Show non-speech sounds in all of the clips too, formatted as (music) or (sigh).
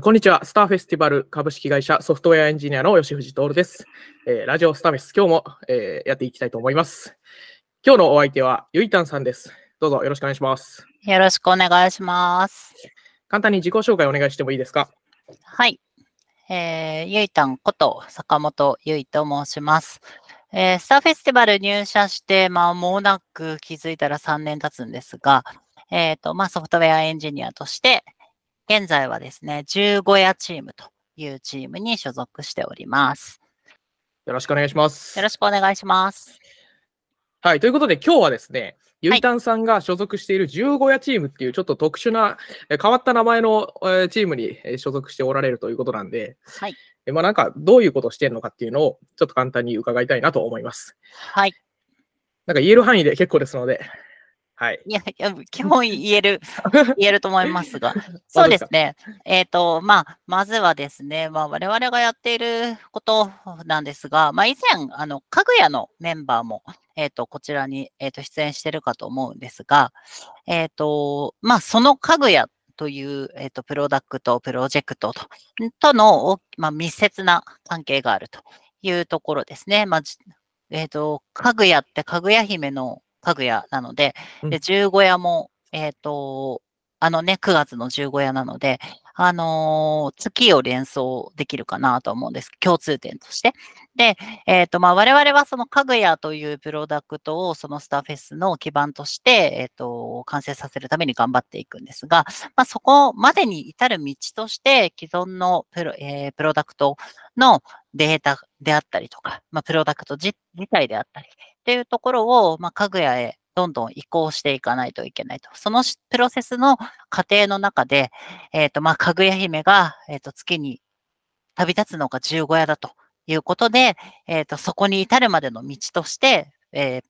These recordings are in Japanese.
こんにちは。スターフェスティバル株式会社ソフトウェアエンジニアの吉藤徹です。えーラジオスターフェス、今日も、えーやっていきたいと思います。今日のお相手はゆいたんさんです。どうぞよろしくお願いします。よろしくお願いします。簡単に自己紹介お願いしてもいいですか？はい。えー、ゆいたんこと坂本ゆいと申します。えースターフェスティバル入社して、まあ、もうなく気づいたら3年経つんですが、えっ、と、まあ、ソフトウェアエンジニアとして、現在はですね、15夜チームというチームに所属しております。よろしくお願いします。よろしくお願いします。はい。ということで今日はですね、ゆいたんさんが所属している15夜チームっていうちょっと特殊な、えー変わった名前の、えーチームにえー所属しておられるということなんで、はい。えーまあなんかどういうことをしているのかっていうのをちょっと簡単に伺いたいなと思います。はい。なんか言える範囲で結構ですので、はい。いや、いや基本言える、(laughs) 言えると思いますが。(laughs) そうですね。えっ、と、まあ、まずはですね、まあ、我々がやっていることなんですが、まあ、以前、あの、かぐやのメンバーも、えっ、と、こちらに、えっ、と、出演してるかと思うんですが、えっ、と、まあ、そのかぐやという、えっ、と、プロダクト、プロジェクトと、との、おまあ、密接な関係があるというところですね。まあ、じえっ、と、かぐやってかぐや姫のかぐやなので、うん。で、十五夜も、えっ、と、あのね、9月の十五夜なので、あのー月を連想できるかなと思うんです。共通点として。で、えっ、と、まあ、我々はそのかぐやというプロダクトをそのスターフェスの基盤として、えっ、と、完成させるために頑張っていくんですが、まあ、そこまでに至る道として、既存のプロ,、えープロダクトのデータであったりとか、まあ、プロダクト自自体であったり、っていうところを、まあ、かぐやへどんどん移行していかないといけないと。そのプロセスの過程の中で、えっ、と、まあ、かぐや姫が、えっ、と、月に旅立つのが十五夜だということで、えっ、と、そこに至るまでの道として、えー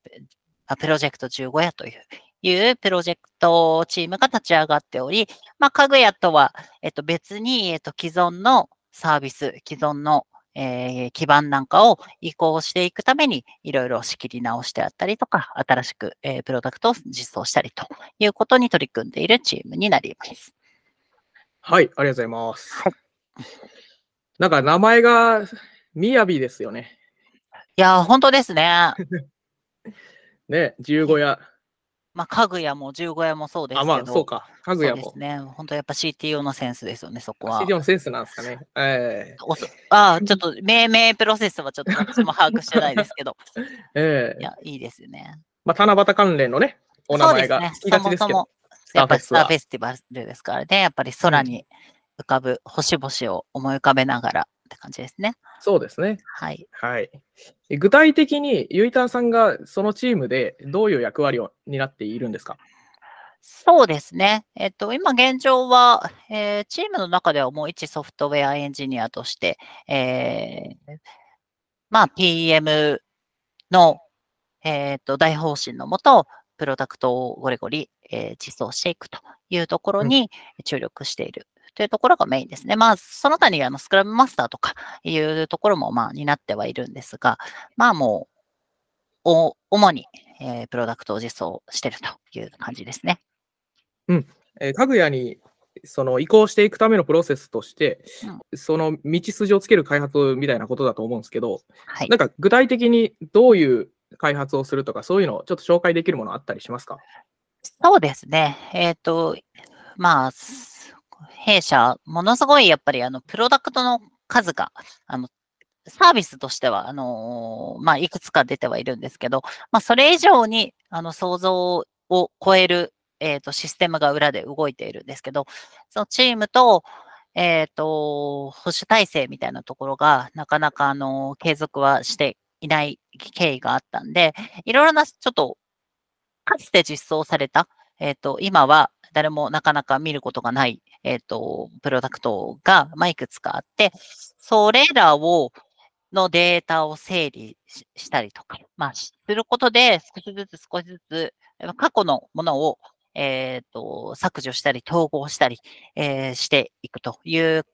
プロジェクト十五夜という、いうプロジェクトチームが立ち上がっており、まあ、かぐやとは、えっ、と、別に、えっ、と、既存のサービス、既存のえー基盤なんかを移行していくために、いろいろ仕切り直してあったりとか、新しく、えープロダクトを実装したりということに取り組んでいるチームになります。はい、ありがとうございます。はいなんか名前がみやびですよね。いやー、本当ですね。(laughs) ね、15夜。まあ、かぐやも十五夜もそうですあ、けど。まあそうか。かぐやも。ね。本当やっぱ CTO のセンスですよね、そこは。CTO のセンスなんですかね。えおそああ、ちょっと命名プロセスはちょっと (laughs) 私も把握してないですけど。(laughs) えええいや、いいですよね。まあ、七夕関連のね、お名前が聞きがちですけど。そもそもやっぱりスターフェスティバルですからね、やっぱり空に浮かぶ星々を思い浮かべながらって感じですね。そうですね。はい。はい。え具体的に、ゆいたんさんがそのチームでどういう役割を担っているんですか？そうですね。えっと、今現状は、えーチームの中ではもう一ソフトウェアエンジニアとして、えーまあ PM の、えっと、大方針のもと、プロダクトをゴリゴリ、えー実装していくというところに注力している。というところがメインですね。まあ、その他にあのスクラムマスターとかいうところもまあ担ってはいるんですが、まあもう、お主に、えープロダクトを実装しているという感じですね。えーかぐやにその移行していくためのプロセスとして、その道筋をつける開発みたいなことだと思うんですけど、はいなん。か具体的にどういう開発をするとか、そういうのをちょっと紹介できるものあったりしますか？そうですね。えっ、と、まあ、す弊社、ものすごいやっぱりあの、プロダクトの数が、あの、サービスとしては、あのまあ、いくつか出てはいるんですけど、まあ、それ以上に、あの、想像を超える、えっ、と、システムが裏で動いているんですけど、そのチームと、えっ、と、保守体制みたいなところが、なかなか、あの、継続はしていない経緯があったんで、いろいろな、ちょっと、かつて実装された、えっ、と、今は誰もなかなか見ることがない、えっ、と、プロダクトが、まあ、いくつかあって、それらを、のデータを整理したりとか、まあ、することで、少しずつ少しずつ、過去のものを、えっ、と、削除したり、統合したり、えーしていくという、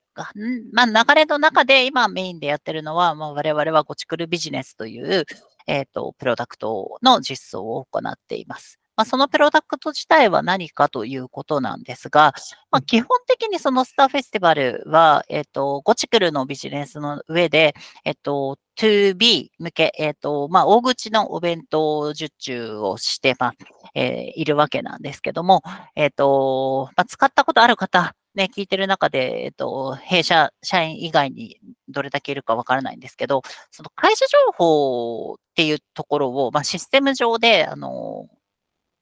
まあ、流れの中で今メインでやってるのは、まあ、我々はゴチクルビジネスという、えっ、と、プロダクトの実装を行っています。まあ、そのプロダクト自体は何かということなんですが、まあ、基本的にそのスターフェスティバルは、えっ、と、ゴチクルのビジネスの上で、えっ、と、2B 向け、えっ、と、まあ、大口のお弁当受注をして、まあ、えー、いるわけなんですけども、えっ、と、まあ、使ったことある方、ね、聞いてる中で、えっと、弊社社員以外にどれだけいるかわからないんですけど、その会社情報っていうところを、まあ、システム上で、あの、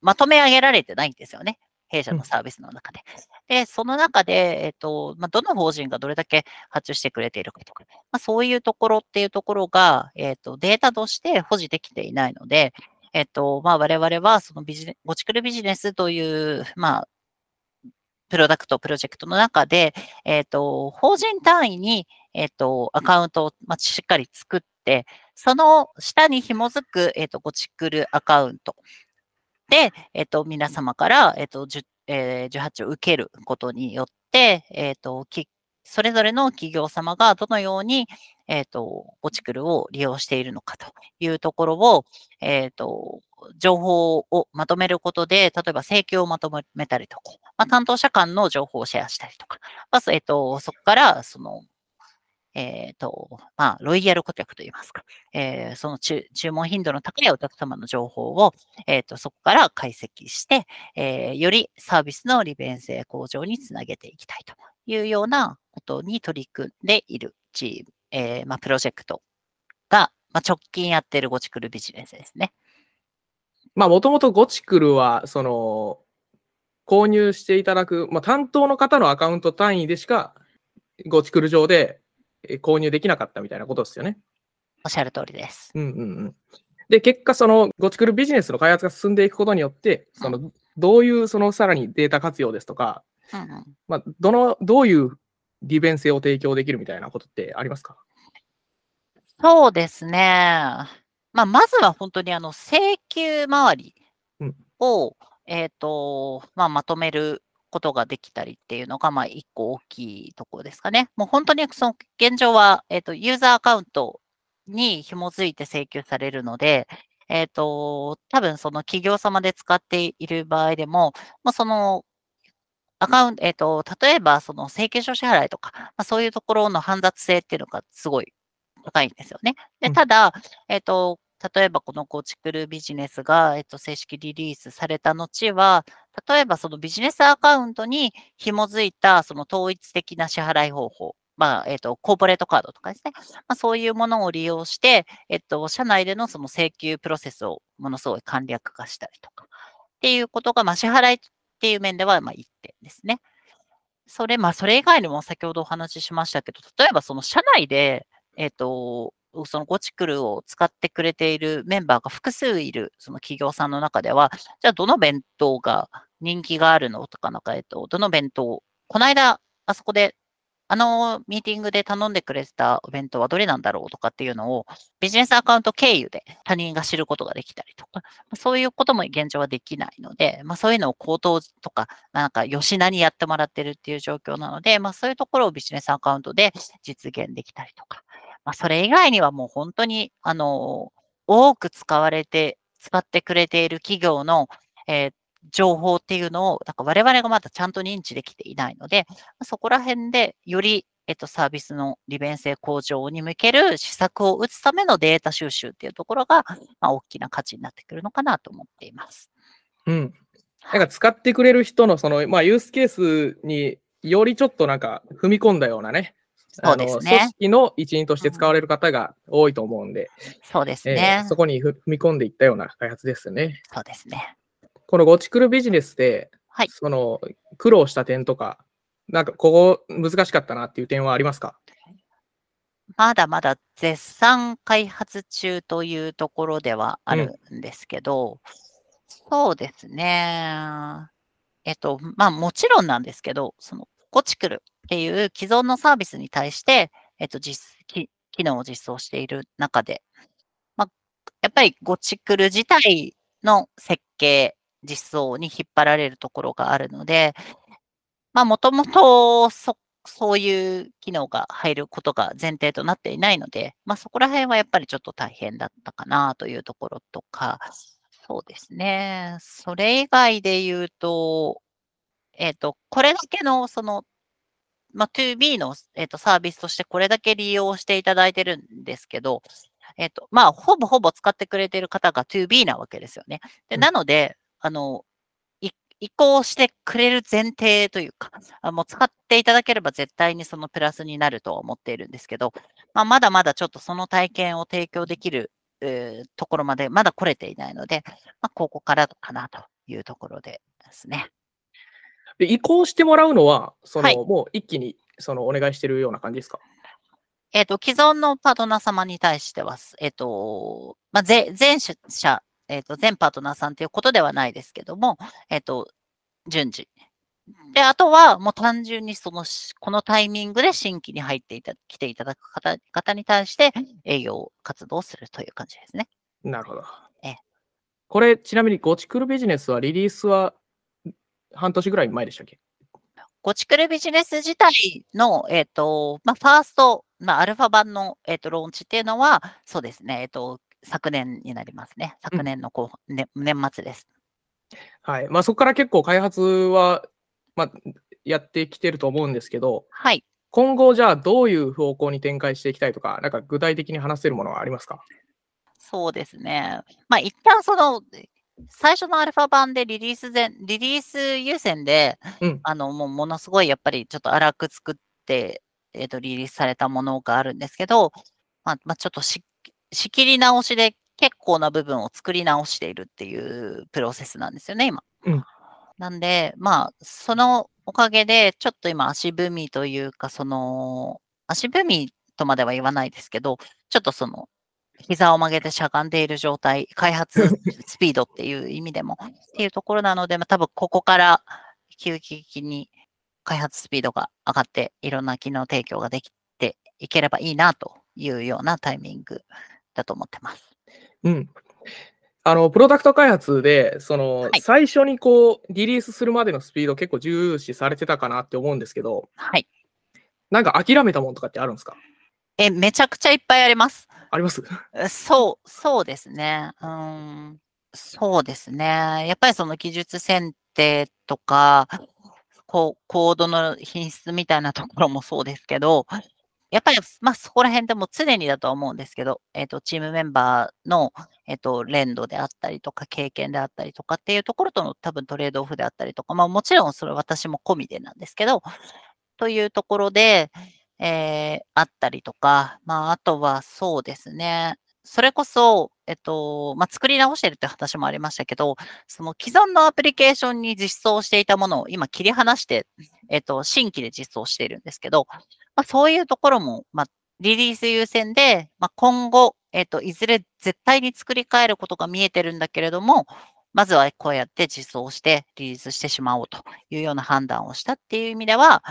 まとめ上げられてないんですよね。弊社のサービスの中で。で、その中で、えっと、まあ、どの法人がどれだけ発注してくれているかとか、まあ、そういうところっていうところが、えっと、データとして保持できていないので、えっと、まあ、我々は、そのビジネ、ゴチクルビジネスという、まあ、プロダクト、プロジェクトの中で、えっ、ー、と、法人単位に、えっ、ー、と、アカウントを、まあ、しっかり作って、その下に紐づく、えっ、ー、と、ゴチクルアカウントで、えっ、と、皆様から、えっ、と、えー、18を受けることによって、えっ、と、それぞれの企業様がどのように、えっ、と、ゴチクルを利用しているのかというところを、えっ、と、情報をまとめることで、例えば請求をまとめたりとか、まあ、担当者間の情報をシェアしたりとか、まず、えっ、と、そこから、その、えっ、と、まあ、ロイヤル顧客といいますか、えー、その注文頻度の高いお客様の情報を、えっ、と、そこから解析して、えー、よりサービスの利便性向上につなげていきたいというようなことに取り組んでいるチーム、えー、まあ、プロジェクトが、まあ、直近やっているゴチクルビジネスですね。まあ、もともとゴチクルは、その、購入していただく、まあ、担当の方のアカウント単位でしか、ゴチクル上で購入できなかったみたいなことですよね。おっしゃる通りです。うんうんうん。で、結果、そのゴチクルビジネスの開発が進んでいくことによって、その、どういうそのさらにデータ活用ですとか、うんうん、まあ、どの、どういう利便性を提供できるみたいなことってありますか？そうですね。まあ、まずは本当にあの、請求周りを、うん、えっ、ー、と、まあ、まとめることができたりっていうのが、まあ、一個大きいところですかね。もう本当にその現状は、えっ、ー、と、ユーザーアカウントに紐づいて請求されるので、えっ、ー、と、多分その企業様で使っている場合でも、まあ、そのアカウント、えっ、ー、と、例えばその請求書支払いとか、まあ、そういうところの煩雑性っていうのがすごい高いんですよね。で、ただ、えっ、と、例えばこの構築ルビジネスが、えっと、正式リリースされた後は、例えばそのビジネスアカウントに紐づいたその統一的な支払い方法、まあ、えっと、コーポレートカードとかですね。まあ、そういうものを利用して、えっと、社内でのその請求プロセスをものすごい簡略化したりとか、っていうことが、まあ、支払いっていう面では、まあ、一点ですね。それ、まあ、それ以外にも先ほどお話ししましたけど、例えばその社内で、えっと、そのゴチクルを使ってくれているメンバーが複数いる、その企業さんの中では、じゃあどの弁当が人気があるのとか、なんか、えっと、どの弁当、この間、あそこで、あのミーティングで頼んでくれてたお弁当はどれなんだろうとかっていうのを、ビジネスアカウント経由で他人が知ることができたりとか、そういうことも現状はできないので、まあそういうのを口頭とか、なんか吉名にやってもらってるっていう状況なので、まあそういうところをビジネスアカウントで実現できたりとか、まあ、それ以外にはもう本当に、あの、多く使われて、使ってくれている企業の、えー、情報っていうのを、なんか我々がまだちゃんと認知できていないので、そこら辺でより、えっと、サービスの利便性向上に向ける施策を打つためのデータ収集っていうところが、まあ、大きな価値になってくるのかなと思っています。うん。なんか使ってくれる人のその、まあ、ユースケースによりちょっとなんか踏み込んだようなね、そうですね。組織の一員として使われる方が多いと思うんで、そうですね、えー、そこに踏み込んでいったような開発ですね。そうですね。このゴチクルビジネスで、はい、その苦労した点とか、なんかここ難しかったなっていう点はありますか？まだまだ絶賛開発中というところではあるんですけど、うん、そうですね。えっと、まあもちろんなんですけど、そのゴチクルっていう既存のサービスに対して、えっと、実、機能を実装している中で、まあ、やっぱりゴチクル自体の設計、実装に引っ張られるところがあるので、まあ、もともとそ、そういう機能が入ることが前提となっていないので、まあ、そこら辺はやっぱりちょっと大変だったかなというところとか、そうですね。それ以外で言うと、えっ、と、これだけの、その、まあ、2B の、えっとサービスとしてこれだけ利用していただいてるんですけど、えっ、と、まあ、ほぼほぼ使ってくれてる方が 2B なわけですよね。で、うんなので、あの、い移行してくれる前提というか、あもう使っていただければ絶対にそのプラスになるとは思っているんですけど、まあ、まだまだちょっとその体験を提供できる、えーところまでまだ来れていないので、まあ、ここからかなというところでですね。で、移行してもらうのは、その、はいもう一気に、その、お願いしてるような感じですか？えっ、と、既存のパートナー様に対しては、えっ、と、まあ、ぜ全社、えっ、と、全パートナーさんということではないですけども、えっ、と、順次。で、あとは、もう単純にそのし、このタイミングで新規に入っていた、来ていただく方方に対して営業活動をするという感じですね。なるほどええ。これ、ちなみに、ゴチクルビジネスはリリースは半年ぐらい前でしたっけ？ゴチクルビジネス自体の、えっ、と、まあ、ファースト、まあ、アルファ版の、えっ、と、ローンチっていうのは、そうですね、えっ、と、昨年になりますね。昨年の後半、ね、年末です。はい。まあ、そこから結構開発は、まあ、やってきてると思うんですけど、はい。今後、じゃあ、どういう方向に展開していきたいとか、なんか具体的に話せるものはありますか？そうですね。まあ、一旦その、最初のアルファ版でリリース前、リリース優先で、うんあの、もうものすごいやっぱりちょっと荒く作って、えっ、と、リリースされたものがあるんですけど、まあ、まあ、ちょっとし仕切り直しで結構な部分を作り直しているっていうプロセスなんですよね、今。うんなんで、まあ、そのおかげで、ちょっと今足踏みというか、その、足踏みとまでは言わないですけど、ちょっとその、膝を曲げてしゃがんでいる状態、開発スピードっていう意味でも、っていうところなので、まあ、多分ここから急激に開発スピードが上がって、いろんな機能提供ができていければいいなというようなタイミングだと思ってます。うん。あの、プロダクト開発で、その、はい最初にこう、リリースするまでのスピード結構重視されてたかなって思うんですけど、はい。なんか諦めたもんとかってあるんですか？え、めちゃくちゃいっぱいあります。あります？えそう、そうですね。うーん、そうですね。やっぱりその技術選定とか、こうコードの品質みたいなところもそうですけど、やっぱり、まあ、そこら辺でも常にだとは思うんですけど、えっ、と、チームメンバーの、えっ、と、連動であったりとか、経験であったりとかっていうところとの多分トレードオフであったりとか、まあ、もちろんそれ私も込みでなんですけど、というところで、えーあったりとか、まあ、あとはそうですね。それこそ、えっと、まあ、作り直してるって話もありましたけど、その既存のアプリケーションに実装していたものを今切り離して、えっと、新規で実装しているんですけど、まあ、そういうところも、まあ、リリース優先で、まあ、今後、えっと、いずれ絶対に作り変えることが見えてるんだけれども、まずはこうやって実装してリリースしてしまおうというような判断をしたっていう意味では、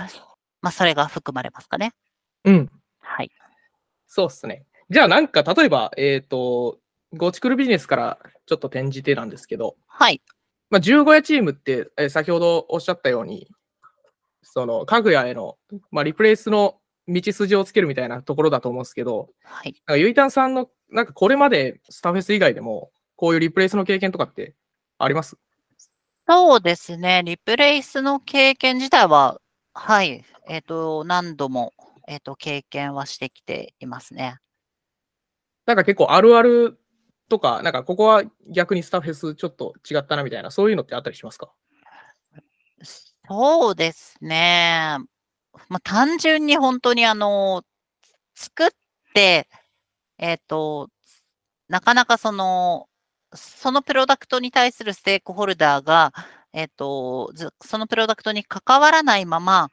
まあ、それが含まれますかね。うん。はい。そうっすね。じゃあなんか例えば、えっ、と、ゴチクルビジネスからちょっと転じてなんですけど、はい。まあ、15夜チームって、えー先ほどおっしゃったように、その、家具屋への、まあ、リプレイスの道筋をつけるみたいなところだと思うんですけど、はい。なんかゆいたんさんの、なんかこれまでスタフェス以外でも、こういうリプレイスの経験とかってあります？そうですね。リプレイスの経験自体は、はい。えっ、と、何度も、えっ、と、経験はしてきていますね。なんか結構あるあるとか、なんかここは逆にスタフェスちょっと違ったなみたいな、そういうのってあったりしますか？そうですね。まあ、単純に本当にあの、作って、えっ、と、なかなかその、そのプロダクトに対するステークホルダーが、えっ、と、そのプロダクトに関わらないまま、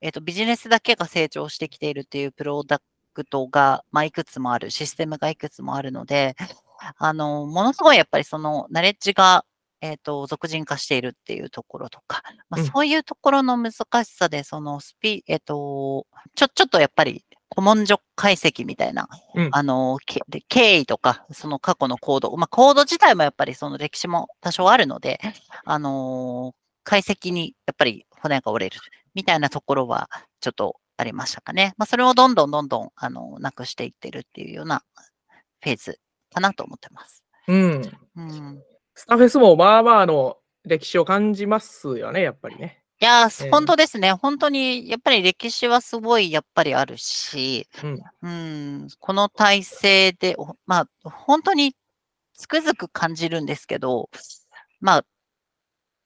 えっ、と、ビジネスだけが成長してきているっていうプロダクトが、まあ、いくつもある、システムがいくつもあるので、あの、ものすごいやっぱりその、ナレッジが、えっ、と、俗人化しているっていうところとか、まあ、うんそういうところの難しさで、そのスピ、えっ、と、ちょ、ちょっとやっぱり、古文書解析みたいな、うんあの、経緯とか、その過去のコード、まあ、コード自体もやっぱりその歴史も多少あるので、あの解析にやっぱり骨が折れるみたいなところはちょっとありましたかね。まあ、それをどんどんどんどん、あの、なくしていってるっていうようなフェーズかなと思ってます。うん。うん。スタフェスもまあまあの歴史を感じますよね、やっぱりね。いやええー、本当ですね。本当に、やっぱり歴史はすごい、やっぱりあるし、うん。うん、この体制で、おまあ、本当につくづく感じるんですけど、まあ、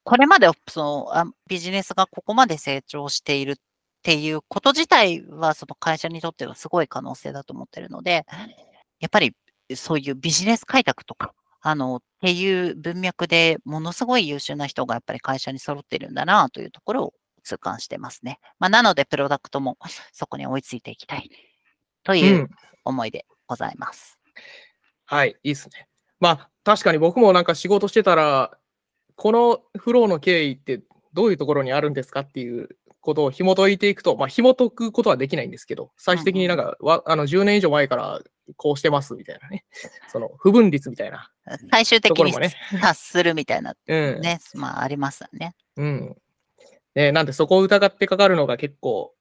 これまでそのあビジネスがここまで成長しているっていうこと自体は、その会社にとってはすごい可能性だと思ってるので、やっぱりそういうビジネス開拓とか、あの、っていう文脈でものすごい優秀な人がやっぱり会社に揃ってるんだなというところを痛感してますね。まあ、なので、プロダクトもそこに追いついていきたいとう。いうん思いでございます。はい、いいっすね。まあ、確かに僕もなんか仕事してたら、このフローの経緯ってどういうところにあるんですかっていうことを紐解いていくと、まあ、紐解くことはできないんですけど、最終的になんか、わあの10年以上前からこうしてますみたいなね、その不分率みたいな最終的に。達するみたいなうん。ね、まあありますよね。うん。ね、なんでそこを疑ってかかるのが結構、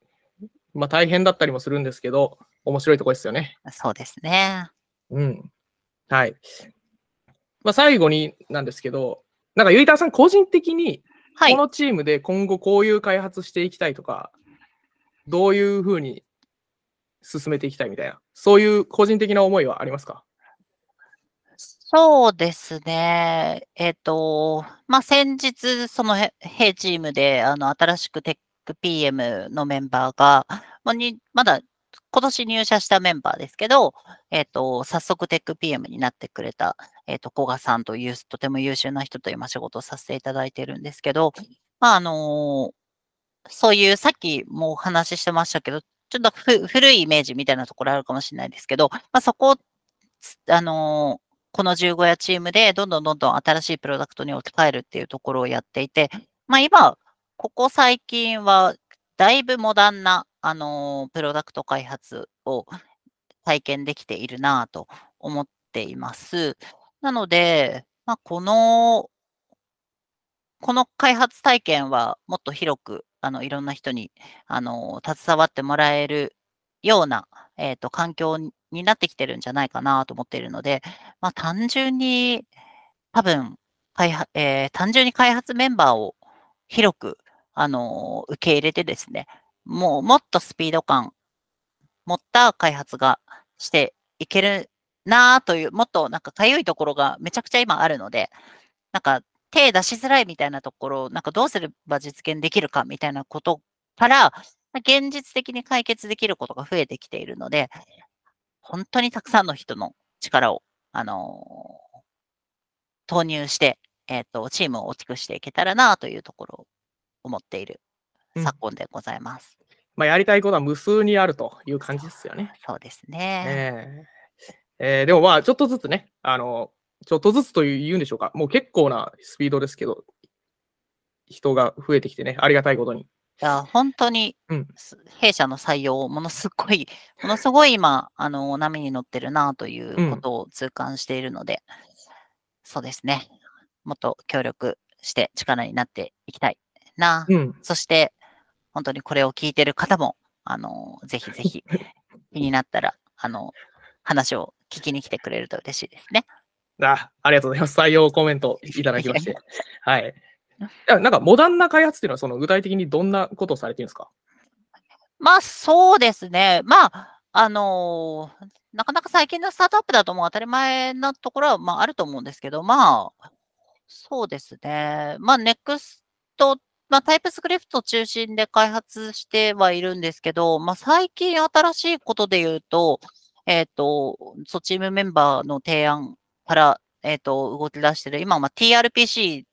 まあ大変だったりもするんですけど、面白いところですよね。そうですね。うん。はい。まあ最後になんですけど、なんかゆいたーさん個人的にはいこ。のチームで今後こういう開発していきたいとか、どういうふうに進めていきたいみたいな、そういう個人的な思いはありますか？そうですね。えっ、と、まあ、先日、そのへ、弊チームで、あの、新しくテック PM のメンバーが、まあ、に、まだ、今年入社したメンバーですけど、えっ、と、早速テック PM になってくれた、えっ、と、古賀さんという、とても優秀な人と今仕事をさせていただいてるんですけど、まあ、あのそういう、さっきもお話ししてましたけど、ちょっと古いイメージみたいなところあるかもしれないですけど、まあ、そこを、あのこの15夜チームでどんどんどんどん新しいプロダクトに置き換えるっていうところをやっていて、まあ今、ここ最近はだいぶモダンな、あのプロダクト開発を体験できているなぁと思っています。なので、まあこの、この開発体験はもっと広く、あの、いろんな人に、あの、携わってもらえるような、えっ、と、環境にになってきてるんじゃないかなと思っているので、まあ単純に、多分、開発、えー単純に開発メンバーを広く、あの受け入れてですね、もうもっとスピード感持った開発がしていけるなという、もっとなんかかゆいところがめちゃくちゃ今あるので、なんか手出しづらいみたいなところを、なんかどうすれば実現できるかみたいなことから、現実的に解決できることが増えてきているので、本当にたくさんの人の力を、あのー投入して、えっ、と、チームを大きくしていけたらなというところを思っているうん昨今でございます。まあやりたいことは無数にあるという感じですよね。そうですね。えええーでもまあ、ちょっとずつね、あの、ちょっとずつというんでしょうか、もう結構なスピードですけど、人が増えてきてね、ありがたいことに。いや、本当に弊社の採用、ものすごい、(laughs) ものすごい今、あの、波に乗ってるなということを痛感しているので、そうですね。もっと協力して力になっていきたいな。うん、そして、本当にこれを聞いてる方も、あの、ぜひぜひ気になったら、あの、話を聞きに来てくれると嬉しいですね。あありがとうございます。採用コメントいただきまして。はい。なんか、モダンな開発っていうのは、その具体的にどんなことをされてるんですか？まあ、そうですね。まあ、あのーなかなか最近のスタートアップだともう当たり前なところは、まあ、あると思うんですけど、まあ、そうですね。まあ、NEXT、まあ、タイプスクリプト中心で開発してはいるんですけど、まあ、最近新しいことで言うと、えっ、と、そう、チームメンバーの提案から、えっ、と、動き出してる、今はまあ TRPC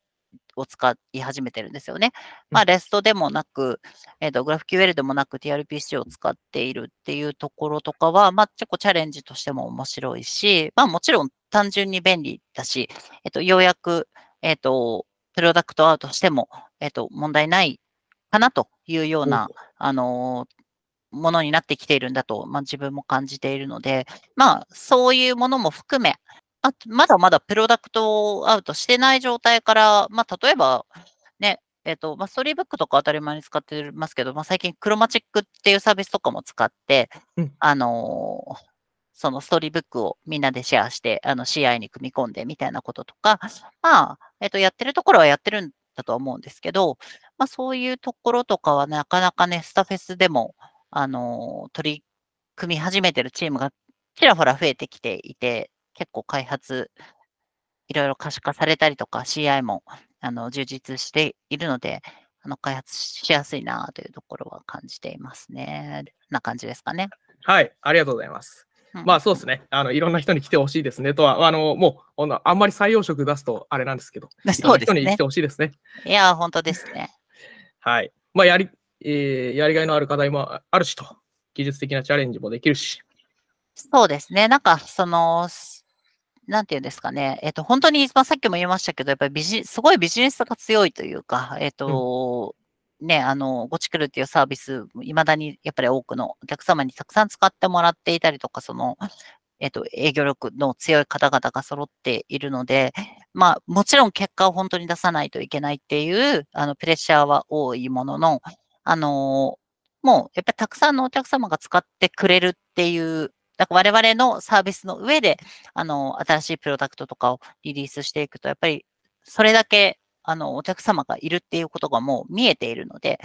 を使い始めてるんですよね。まあ、REST でもなく、えっ、と、GraphQL でもなく TRPC を使っているっていうところとかは、まあ、結構チャレンジとしても面白いし、まあ、もちろん単純に便利だし、えっ、と、ようやく、えっ、と、プロダクトアウトしても、えっ、と、問題ないかなというような、あのーものになってきているんだと、まあ、自分も感じているので、まあ、そういうものも含め、あまだまだプロダクトアウトしてない状態から、まあ、例えば、ね、えっ、と、まあ、ストーリーブックとか当たり前に使ってますけど、まあ、最近クロマチックっていうサービスとかも使って、うん。あのーそのストーリーブックをみんなでシェアして、あの CI に組み込んでみたいなこととか、まあ、えっと、やってるところはやってるんだとは思うんですけど、まあそういうところとかはなかなかね、スタフェスでも、あの、取り組み始めてるチームがちらほら増えてきていて、結構開発、いろいろ可視化されたりとか、CI もあの充実しているので、あの開発しやすいなというところは感じていますね。な感じですかね。はい、ありがとうございます。うんまあそうですね。あの、いろんな人に来てほしいですねとは、あの、もう、あんまり採用職出すとあれなんですけど、(laughs) そうですねな人に来て。ほしいですね。いや、本当ですね。(laughs) はい。まあ、やり、えーやりがいのある課題もあるしと、技術的なチャレンジもできるし。そうですね。なんか、その、すなんていうんですかね。えっと、本当に、まあ、さっきも言いましたけど、やっぱりビジ、すごいビジネスが強いというか、えっと、ね、あの、ゴチクルっていうサービス、いまだにやっぱり多くのお客様にたくさん使ってもらっていたりとか、その、えっと、営業力の強い方々が揃っているので、まあ、もちろん結果を本当に出さないといけないっていう、あの、プレッシャーは多いものの、あの、もう、やっぱりたくさんのお客様が使ってくれるっていう、だから我々のサービスの上で、あの、新しいプロダクトとかをリリースしていくと、やっぱり、それだけ、あの、お客様がいるっていうことがもう見えているので、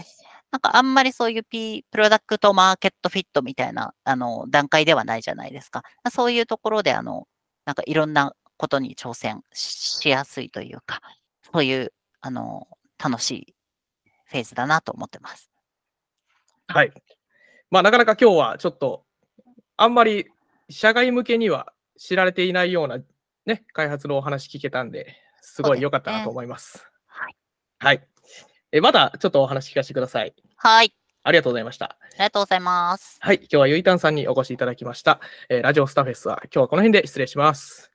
なんかあんまりそういう P、プロダクトマーケットフィットみたいな、あの、段階ではないじゃないですか。そういうところで、あの、なんかいろんなことに挑戦しやすいというか、そういう、あの、楽しいフェーズだなと思ってます。はい。まあ、なかなか今日はちょっと、あんまり社外向けには知られていないような、ね、開発のお話聞けたんで、すごい良かったなと思います。はい。はい。えまたちょっとお話聞かせてください。はい。ありがとうございました。ありがとうございます。はい。今日はゆいたんさんにお越しいただきました。えーラジオスタフェスは今日はこの辺で失礼します。